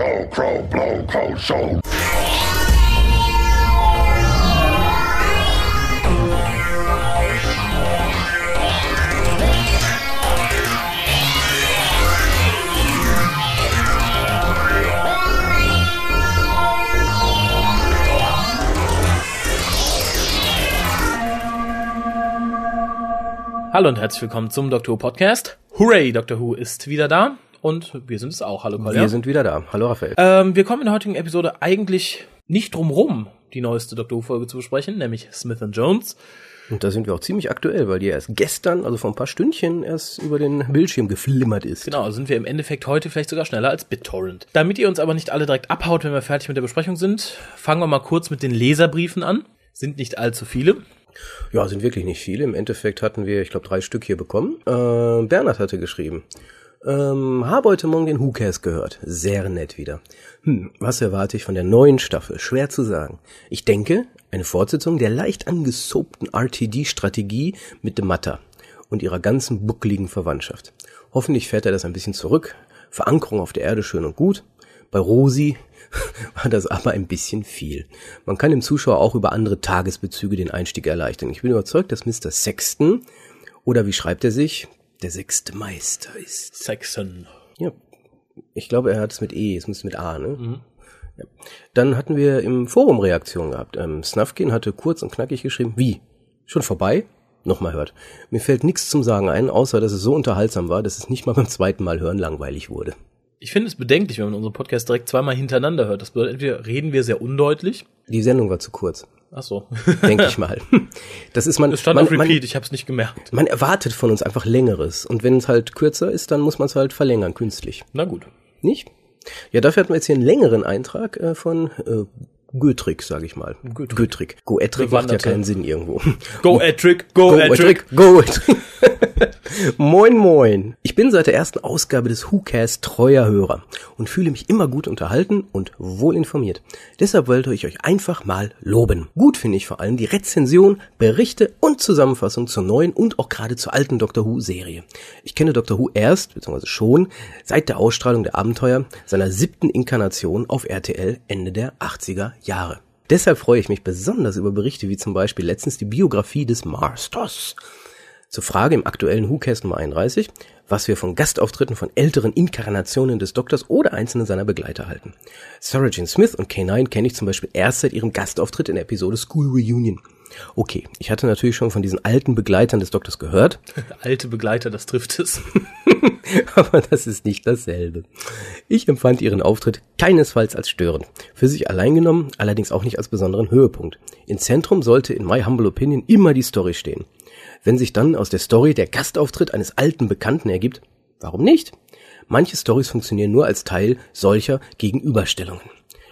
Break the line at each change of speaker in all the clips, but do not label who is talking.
Go, crow, blow, cold, show.
Hallo und herzlich willkommen zum Dr. Who Podcast. Hooray, Dr. Who ist wieder da und wir sind es auch. Hallo Kolja.
Wir sind wieder da. Hallo Raphael.
Ähm, wir kommen in der heutigen Episode eigentlich nicht drum rum, die neueste Dr. Who Folge zu besprechen, nämlich Smith Jones.
Und da sind wir auch ziemlich aktuell, weil die erst gestern, also vor ein paar Stündchen, erst über den Bildschirm geflimmert ist.
Genau, also sind wir im Endeffekt heute vielleicht sogar schneller als BitTorrent. Damit ihr uns aber nicht alle direkt abhaut, wenn wir fertig mit der Besprechung sind, fangen wir mal kurz mit den Leserbriefen an. Sind nicht allzu viele.
Ja, sind wirklich nicht viele. Im Endeffekt hatten wir, ich glaube, drei Stück hier bekommen. Äh, Bernhard hatte geschrieben. Ähm, habe heute Morgen den Who Cares gehört. Sehr nett wieder. Hm, was erwarte ich von der neuen Staffel? Schwer zu sagen. Ich denke, eine Fortsetzung der leicht angesoapten RTD-Strategie mit dem Matter und ihrer ganzen buckligen Verwandtschaft. Hoffentlich fährt er das ein bisschen zurück. Verankerung auf der Erde schön und gut. Bei Rosi war das aber ein bisschen viel. Man kann dem Zuschauer auch über andere Tagesbezüge den Einstieg erleichtern. Ich bin überzeugt, dass Mr. Sexton, oder wie schreibt er sich, der sechste Meister ist.
Saxon.
Ja, ich glaube, er hat es mit E, es müsste mit A, ne? Mhm. Ja. Dann hatten wir im Forum Reaktionen gehabt. Ähm, Snufkin hatte kurz und knackig geschrieben, wie? Schon vorbei? Nochmal hört. Mir fällt nichts zum Sagen ein, außer dass es so unterhaltsam war, dass es nicht mal beim zweiten Mal hören langweilig wurde.
Ich finde es bedenklich, wenn man unseren Podcast direkt zweimal hintereinander hört. Das bedeutet, entweder reden wir sehr undeutlich.
Die Sendung war zu kurz.
Ach so.
Denke ich mal. Das ist man.
Es stand
man,
auf Repeat,
man,
ich habe es nicht gemerkt.
man erwartet von uns einfach längeres. Und wenn es halt kürzer ist, dann muss man es halt verlängern, künstlich.
Na gut.
Nicht? Ja, dafür hatten wir jetzt hier einen längeren Eintrag äh, von äh, Götrick, sage ich mal.
Götrick.
Götrick. Go-Ettrick macht ja keinen Sinn irgendwo.
Go Edric, go, Edric.
Moin moin. Ich bin seit der ersten Ausgabe des WhoCast treuer Hörer und fühle mich immer gut unterhalten und wohl informiert. Deshalb wollte ich euch einfach mal loben. Gut finde ich vor allem die Rezension, Berichte und Zusammenfassung zur neuen und auch gerade zur alten Doctor Who Serie. Ich kenne Doctor Who erst, beziehungsweise schon, seit der Ausstrahlung der Abenteuer seiner siebten Inkarnation auf RTL Ende der 80er Jahre. Deshalb freue ich mich besonders über Berichte wie zum Beispiel letztens die Biografie des Masters. Zur Frage im aktuellen WhoCast Nummer 31, was wir von Gastauftritten von älteren Inkarnationen des Doktors oder einzelnen seiner Begleiter halten. Sarah Jane Smith und K9 kenne ich zum Beispiel erst seit ihrem Gastauftritt in der Episode School Reunion. Okay, ich hatte natürlich schon von diesen alten Begleitern des Doktors gehört,
Alte Begleiter, das trifft es.
aber das ist nicht dasselbe. Ich empfand ihren Auftritt keinesfalls als störend. Für sich allein genommen, allerdings auch nicht als besonderen Höhepunkt. Im Zentrum sollte in my humble opinion immer die Story stehen. Wenn sich dann aus der Story der Gastauftritt eines alten Bekannten ergibt, warum nicht? Manche Stories funktionieren nur als Teil solcher Gegenüberstellungen.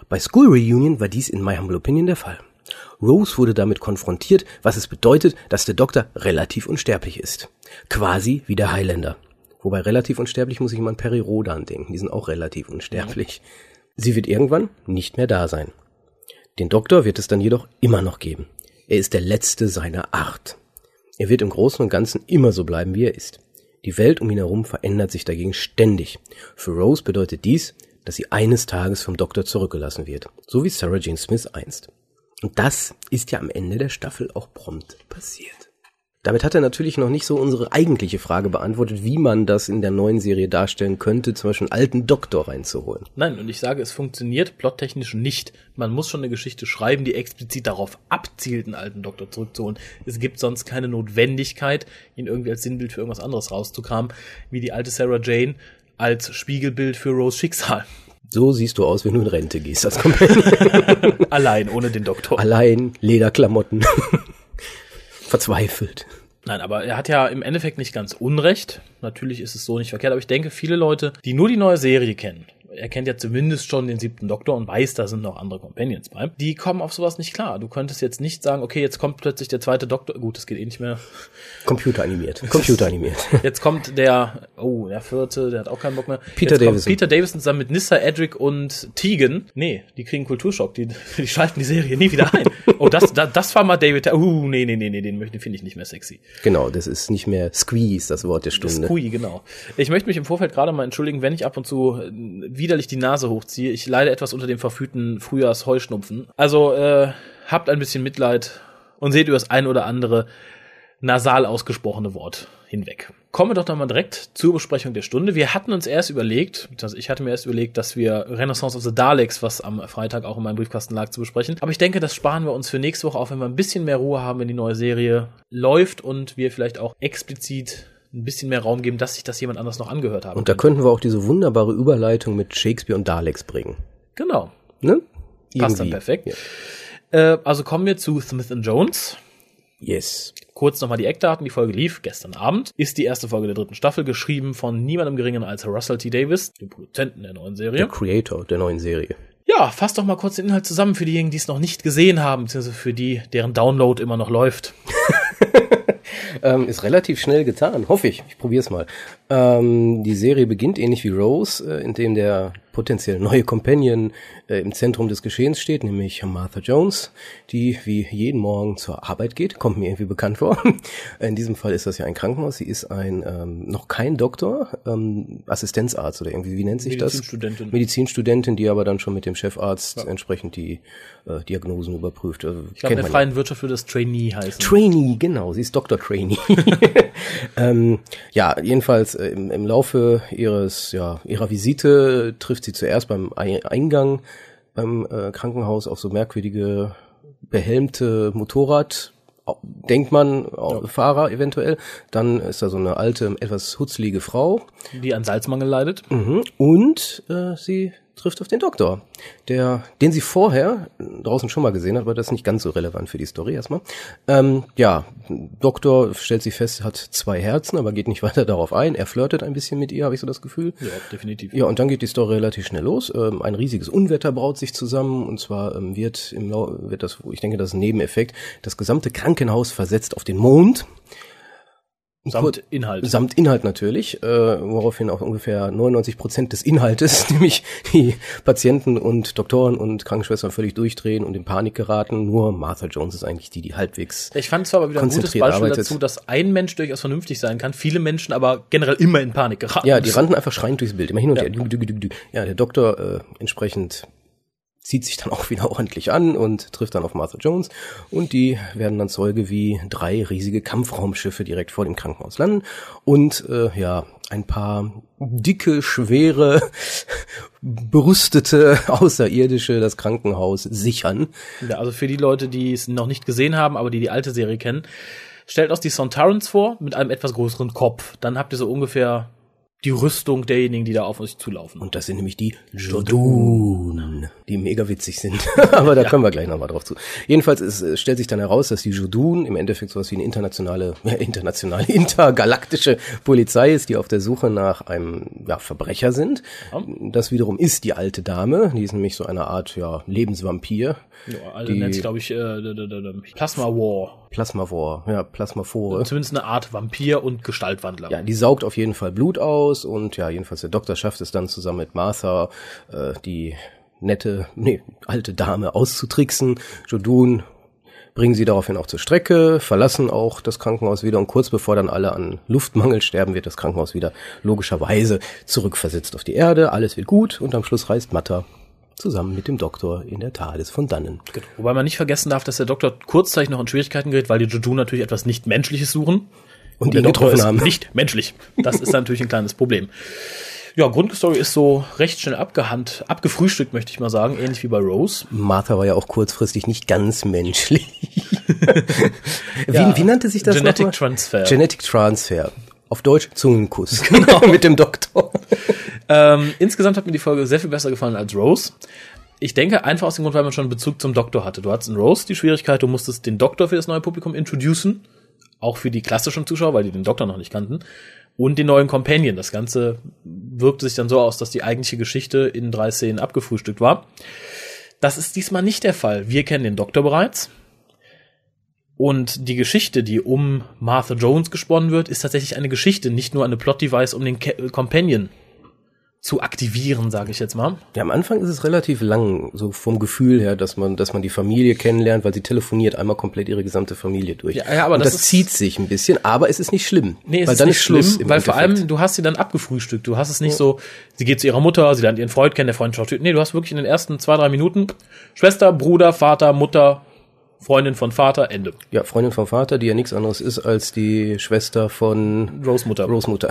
Bei School Reunion war dies in my humble opinion der Fall. Rose wurde damit konfrontiert, was es bedeutet, dass der Doktor relativ unsterblich ist. Quasi wie der Highlander. Wobei relativ unsterblich muss ich immer an Perry Rodan denken. Die sind auch relativ unsterblich. Sie wird irgendwann nicht mehr da sein. Den Doktor wird es dann jedoch immer noch geben. Er ist der letzte seiner Art. Er wird im Großen und Ganzen immer so bleiben, wie er ist. Die Welt um ihn herum verändert sich dagegen ständig. Für Rose bedeutet dies, dass sie eines Tages vom Doktor zurückgelassen wird. So wie Sarah Jane Smith einst. Und das ist ja am Ende der Staffel auch prompt passiert. Damit hat er natürlich noch nicht so unsere eigentliche Frage beantwortet, wie man das in der neuen Serie darstellen könnte, zum Beispiel einen alten Doktor reinzuholen.
Nein, und ich sage, es funktioniert plottechnisch nicht. Man muss schon eine Geschichte schreiben, die explizit darauf abzielt, einen alten Doktor zurückzuholen. Es gibt sonst keine Notwendigkeit, ihn irgendwie als Sinnbild für irgendwas anderes rauszukramen, wie die alte Sarah Jane als Spiegelbild für Rose Schicksal.
So siehst du aus, wenn du in Rente gehst als Companion.
Allein, ohne den Doktor.
Allein, Lederklamotten. Verzweifelt.
Nein, aber er hat ja im Endeffekt nicht ganz Unrecht. Natürlich ist es so nicht verkehrt, aber ich denke, viele Leute, die nur die neue Serie kennen, er kennt ja zumindest schon den siebten Doktor und weiß, da sind noch andere Companions bei, die kommen auf sowas nicht klar. Du könntest jetzt nicht sagen, okay, jetzt kommt plötzlich der zweite Doktor, gut, das geht eh nicht mehr.
Computeranimiert. Computeranimiert.
Jetzt kommt der, oh, der vierte, der hat auch keinen Bock mehr.
Peter
jetzt
Davison.
Peter Davison zusammen mit Nissa, Edric und Tegan. Nee, die kriegen Kulturschock, die, die schalten die Serie nie wieder ein. Oh, das, das, das war mal David, uh, nee, nee, nee, nee, den möchte, finde ich nicht mehr sexy.
Genau, das ist nicht mehr Squeeze, das Wort der Stunde.
Skui, genau. Ich möchte mich im Vorfeld gerade mal entschuldigen, wenn ich ab und zu äh, widerlich die Nase hochziehe. Ich leide etwas unter dem verführten Frühjahrs-Heuschnupfen. Also äh, habt ein bisschen Mitleid und seht über das ein oder andere nasal ausgesprochene Wort hinweg. Kommen wir doch dann mal direkt zur Besprechung der Stunde. Wir hatten uns erst überlegt, also ich hatte mir erst überlegt, dass wir Renaissance of the Daleks, was am Freitag auch in meinem Briefkasten lag, zu besprechen. Aber ich denke, das sparen wir uns für nächste Woche auf, wenn wir ein bisschen mehr Ruhe haben, wenn die neue Serie läuft und wir vielleicht auch explizit ein bisschen mehr Raum geben, dass sich das jemand anders noch angehört haben
Und da könnten wir auch diese wunderbare Überleitung mit Shakespeare und Daleks bringen.
Genau.
Ne?
Passt dann
Irgendwie.
perfekt. Äh, also kommen wir zu Smith Jones.
Yes.
Kurz nochmal die Eckdaten. Die Folge lief gestern Abend. Ist die erste Folge der dritten Staffel, geschrieben von niemandem geringen als Russell T. Davis, dem Produzenten der neuen
Der
Serie.
Creator der neuen Serie.
Ja, fass doch mal kurz den Inhalt zusammen für diejenigen, die es noch nicht gesehen haben, beziehungsweise für die, deren Download immer noch läuft.
Ähm, ist relativ schnell getan, hoffe ich. Ich probiere es mal. Ähm, die Serie beginnt ähnlich wie Rose, äh, in dem der potenziell neue Companion äh, im Zentrum des Geschehens steht, nämlich Martha Jones, die wie jeden Morgen zur Arbeit geht. Kommt mir irgendwie bekannt vor. In diesem Fall ist das ja ein Krankenhaus. Sie ist ein ähm, noch kein Doktor, ähm, Assistenzarzt oder irgendwie, wie nennt sich das?
Medizinstudentin.
Medizinstudentin, die aber dann schon mit dem Chefarzt entsprechend die äh, Diagnosen überprüft. Also,
Ich glaube, in der freien Wirtschaft würde das Trainee heißen.
Trainee, genau, sie ist Dr. Trainee. ähm, ja, jedenfalls äh, im, im Laufe ihres, ja, ihrer Visite trifft sie zuerst beim Ei- Eingang beim äh, Krankenhaus auf so merkwürdige behelmte Motorrad, denkt man, au- Fahrer eventuell. Dann ist da so eine alte, etwas hutzlige Frau.
die an Salzmangel leidet.
Mhm. Und äh, sie trifft auf den Doktor, der, den sie vorher draußen schon mal gesehen hat, aber das ist nicht ganz so relevant für die Story erstmal. Ähm, ja, Doktor stellt sie fest, hat zwei Herzen, aber geht nicht weiter darauf ein. Er flirtet ein bisschen mit ihr, habe ich so das Gefühl.
Ja, definitiv.
Ja, und dann geht die Story relativ schnell los. Ähm, ein riesiges Unwetter braut sich zusammen und zwar ähm, wird im Lau wird das, ich denke, das ist ein Nebeneffekt, das gesamte Krankenhaus versetzt auf den Mond.
Samt Inhalt.
Samt Inhalt natürlich, äh, woraufhin auch ungefähr 99 Prozent des Inhaltes, nämlich die Patienten und Doktoren und Krankenschwestern völlig durchdrehen und in Panik geraten. Nur Martha Jones ist eigentlich die, die halbwegs
Ich fand es aber wieder ein gutes Beispiel
arbeitet.
dazu, dass ein Mensch durchaus vernünftig sein kann, viele Menschen aber generell immer in Panik geraten.
Ja, die rannten einfach schreiend durchs Bild, immer hin und
Ja.
her. Ja, der Doktor äh, entsprechend zieht sich dann auch wieder ordentlich an und trifft dann auf Martha Jones und die werden dann Zeuge, wie drei riesige Kampfraumschiffe direkt vor dem Krankenhaus landen und äh, ja, ein paar dicke, schwere, berüstete Außerirdische das Krankenhaus sichern.
Ja, also für die Leute, die es noch nicht gesehen haben, aber die die alte Serie kennen, stellt euch die Sontarans vor mit einem etwas größeren Kopf. Dann habt ihr so ungefähr die Rüstung derjenigen, die da auf euch zulaufen.
Und das sind nämlich die Jodun, die mega witzig sind. Aber da kommen wir gleich nochmal drauf zu. Jedenfalls ist, stellt sich dann heraus, dass die Jodun im Endeffekt sowas wie eine internationale, ja, internationale, intergalaktische Polizei ist, die auf der Suche nach einem ja, Verbrecher sind.
Ja.
Das wiederum ist die alte Dame, die ist nämlich so eine Art ja, Lebensvampir.
Ja, also
die-
nennt sich, glaube ich, äh, d- d- Plasma War.
Ja, Plasmaphore.
Zumindest eine Art Vampir und Gestaltwandler.
Ja, die saugt auf jeden Fall Blut aus und ja, jedenfalls der Doktor schafft es dann zusammen mit Martha, äh, die nette, nee, alte Dame auszutricksen. Jodun bringen sie daraufhin auch zur Strecke, verlassen auch das Krankenhaus wieder und kurz bevor dann alle an Luftmangel sterben, wird das Krankenhaus wieder logischerweise zurückversetzt auf die Erde. Alles wird gut und am Schluss reist Matta zusammen mit dem Doktor in der TARDIS von dannen.
Genau. Wobei man nicht vergessen darf, dass der Doktor kurzzeitig noch in Schwierigkeiten gerät, weil die Jodun natürlich etwas nicht Menschliches suchen.
Und ihn getroffen haben.
nicht menschlich. Das ist natürlich ein kleines Problem. Ja, Grundstory ist so recht schnell abgehand, abgefrühstückt, möchte ich mal sagen, ähnlich wie bei Rose.
Martha war ja auch kurzfristig nicht ganz menschlich. wie,
Ja,
wie nannte sich das
Genetic
nochmal?
Transfer.
Genetic Transfer. Auf Deutsch Zungenkuss. Genau. mit dem Doktor.
Ähm, insgesamt hat mir die Folge sehr viel besser gefallen als Rose. Ich denke einfach aus dem Grund, weil man schon einen Bezug zum Doktor hatte. Du hattest in Rose die Schwierigkeit, du musstest den Doktor für das neue Publikum introducen. Auch für die klassischen Zuschauer, weil die den Doktor noch nicht kannten. Und den neuen Companion. Das Ganze wirkte sich dann so aus, dass die eigentliche Geschichte in drei Szenen abgefrühstückt war. Das ist diesmal nicht der Fall. Wir kennen den Doktor bereits. Und die Geschichte, die um Martha Jones gesponnen wird, ist tatsächlich eine Geschichte, nicht nur eine Plot-Device um den Companion zu aktivieren, sage ich jetzt mal.
Ja, am Anfang ist es relativ lang, so vom Gefühl her, dass man, dass man die Familie kennenlernt, weil sie telefoniert einmal komplett ihre gesamte Familie durch.
Ja, ja, aber
Und
das
das, zieht sich ein bisschen, aber es ist nicht schlimm.
Nee, es
weil
ist
dann
nicht
ist Schluss
schlimm,
im
weil vor allem, du hast sie dann abgefrühstückt. Du hast es nicht so, sie geht zu ihrer Mutter, sie lernt ihren Freund kennen, der Freund schaut. Nee, du hast wirklich in den ersten zwei, drei Minuten Schwester, Bruder, Vater, Mutter, Freundin von Vater, Ende.
Ja, Freundin vom Vater, die ja nichts anderes ist als die Schwester von
Großmutter.
Großmutter.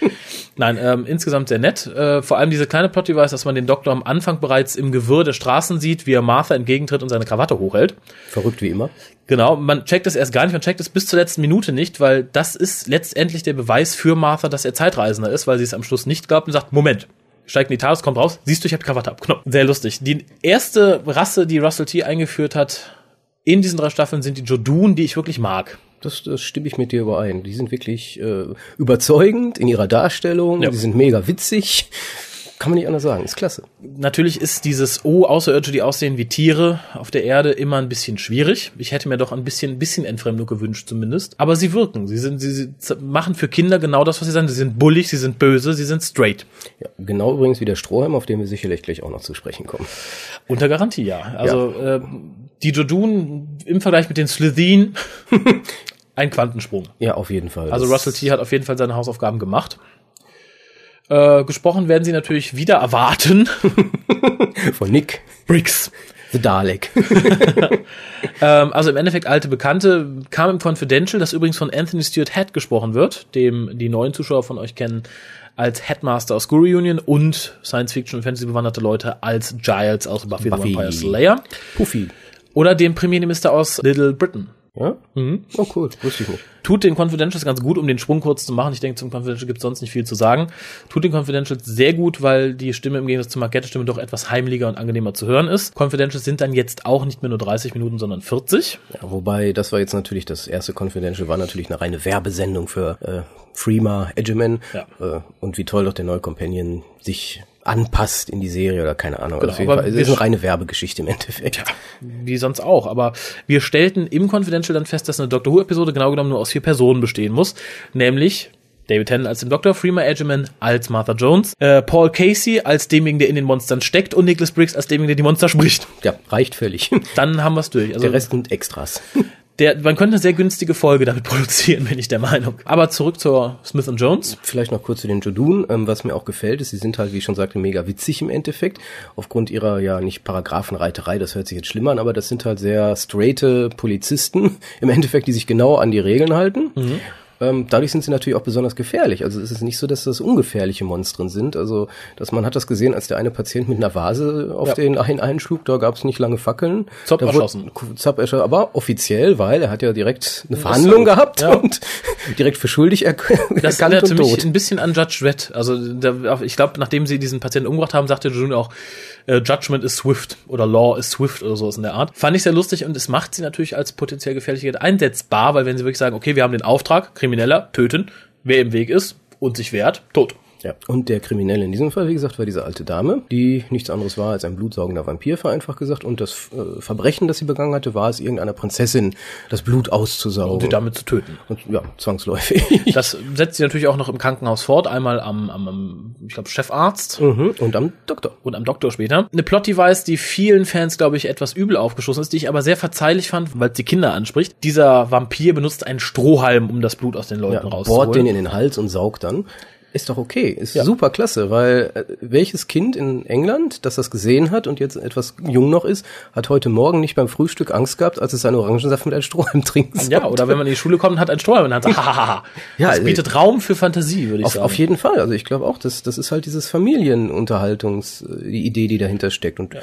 Nein, ähm, insgesamt sehr nett. Äh, vor allem diese kleine Plot-Device, dass man den Doktor am Anfang bereits im Gewirr der Straßen sieht, wie er Martha entgegentritt und seine Krawatte hochhält.
Verrückt wie immer.
Genau, man checkt es erst gar nicht, man checkt es bis zur letzten Minute nicht, weil das ist letztendlich der Beweis für Martha, dass er Zeitreisender ist, weil sie es am Schluss nicht glaubt und sagt, Moment, steigt in die TARDIS, kommt raus, siehst du, ich habe Krawatte abgenommen. Sehr lustig. Die erste Rasse, die Russell T. eingeführt hat in diesen drei Staffeln, sind die Jodun, die ich wirklich mag.
Das, das stimme ich mit dir überein. Die sind wirklich äh, überzeugend in ihrer Darstellung,
Ja.
die sind mega witzig. Kann man nicht anders sagen, ist klasse.
Natürlich ist dieses Oh, Außerirdische, die aussehen wie Tiere auf der Erde immer ein bisschen schwierig. Ich hätte mir doch ein bisschen, ein bisschen Entfremdung gewünscht zumindest. Aber sie wirken. Sie sind, sie, sie machen für Kinder genau das, was sie sagen. Sie sind bullig, sie sind böse, sie sind straight.
Ja, genau übrigens wie der Strohhalm, auf den wir sicherlich gleich auch noch zu sprechen kommen.
Unter Garantie, ja. Also Äh, die Jodun im Vergleich mit den Slitheen ein Quantensprung.
Ja, auf jeden Fall.
Also Russell T. hat auf jeden Fall seine Hausaufgaben gemacht. Äh, gesprochen werden sie natürlich wieder erwarten.
von Nick,
Briggs.
The Dalek.
Ähm, also im Endeffekt alte Bekannte, kam im Confidential, das übrigens von Anthony Stewart Head gesprochen wird, dem die neuen Zuschauer von euch kennen als Headmaster aus Guru Union und Science-Fiction und Fantasy bewanderte Leute als Giles aus Buffy,
Buffy.
the Vampire Slayer
Puffy.
oder dem Premierminister aus Little Britain.
Ja?
Mhm.
Oh cool, wusste ich nicht.
Tut den Confidentials ganz gut, um den Sprung kurz zu machen. Ich denke, zum Confidential gibt es sonst nicht viel zu sagen. Tut den Confidentials sehr gut, weil die Stimme im Gegensatz zur Markette-Stimme doch etwas heimlicher und angenehmer zu hören ist. Confidentials sind dann jetzt auch nicht mehr nur 30 Minuten, sondern 40.
Ja, wobei, das war jetzt natürlich, das erste Confidential war natürlich eine reine Werbesendung für äh, Freema Edgeman.
Ja.
Äh, und wie toll doch der neue Companion sich anpasst in die Serie oder keine Ahnung.
Genau,
Auf jeden
aber
Fall, es ist eine reine Werbegeschichte im Endeffekt.
Wie sonst auch. Aber wir stellten im Confidential dann fest, dass eine Doctor Who-Episode genau genommen nur aus vier Personen bestehen muss. Nämlich David Tennant als dem Doktor, Freema Edgeman als Martha Jones, äh, Paul Casey als demjenigen, der in den Monstern steckt und Nicholas Briggs als demjenigen, der die Monster spricht.
Ja, reicht völlig.
Dann haben wir es durch. Also
Der Rest sind Extras.
der, man könnte eine sehr günstige Folge damit produzieren, bin ich der Meinung. Aber zurück zur Smith Jones.
Vielleicht noch kurz zu den Jodun. Ähm, was mir auch gefällt, ist, sie sind halt, wie ich schon sagte, mega witzig im Endeffekt. Aufgrund ihrer, ja, nicht Paragraphenreiterei, das hört sich jetzt schlimm an, aber das sind halt sehr straighte Polizisten im Endeffekt, die sich genau an die Regeln halten. Ähm, dadurch sind sie natürlich auch besonders gefährlich. Also es ist nicht so, dass das ungefährliche Monstren sind. Also, dass man hat das gesehen, als der eine Patient mit einer Vase auf
Ja.
den einen einschlug, da gab es nicht lange Fackeln.
Zopp
Da wurde-
erschossen.
Zapp erschossen, aber offiziell, weil er hat ja direkt eine Verhandlung gehabt
Ja.
und direkt für schuldig er
Das
erkannt und
mich
tot.
ein bisschen an Judge Dredd. Also da, ich glaube, nachdem sie diesen Patienten umgebracht haben, sagte June auch, äh, Judgment is swift oder Law is swift oder sowas in der Art. Fand ich sehr lustig und es macht sie natürlich als potenziell gefährliche einsetzbar, weil wenn sie wirklich sagen, okay, wir haben den Auftrag, Krimineller, töten, wer im Weg ist und sich wehrt, tot.
Ja. Und der Kriminelle in diesem Fall, wie gesagt, war diese alte Dame, die nichts anderes war als ein blutsaugender Vampir, vereinfacht gesagt. Und das äh, Verbrechen, das sie begangen hatte, war es, irgendeiner Prinzessin das Blut auszusaugen.
Und sie damit zu töten.
Und, ja, zwangsläufig.
Das setzt sie natürlich auch noch im Krankenhaus fort, einmal am, am, am ich glaube, Chefarzt
mhm. Und am Doktor.
und am Doktor später. Eine Plot-Device, die vielen Fans, glaube ich, etwas übel aufgeschossen ist, die ich aber sehr verzeihlich fand, weil es die Kinder anspricht. Dieser Vampir benutzt einen Strohhalm, um das Blut aus den Leuten
Ja,
rauszuholen.
bohrt den in den Hals und saugt dann. Ist doch okay, ist super klasse, weil äh, welches Kind in England, das das gesehen hat und jetzt etwas jung noch ist, hat heute Morgen nicht beim Frühstück Angst gehabt, als es seinen Orangensaft mit einem Strohhalm trinken
ja,
sollte.
oder wenn man in die Schule kommt und hat einen Strohhalm in der Hand. Hahaha.
Ja,
das
äh,
bietet Raum für Fantasie, würde ich
Auf,
sagen.
auf jeden Fall. Also ich glaube auch, das, das ist halt dieses Familienunterhaltungs, äh, die Idee, die dahinter steckt. Und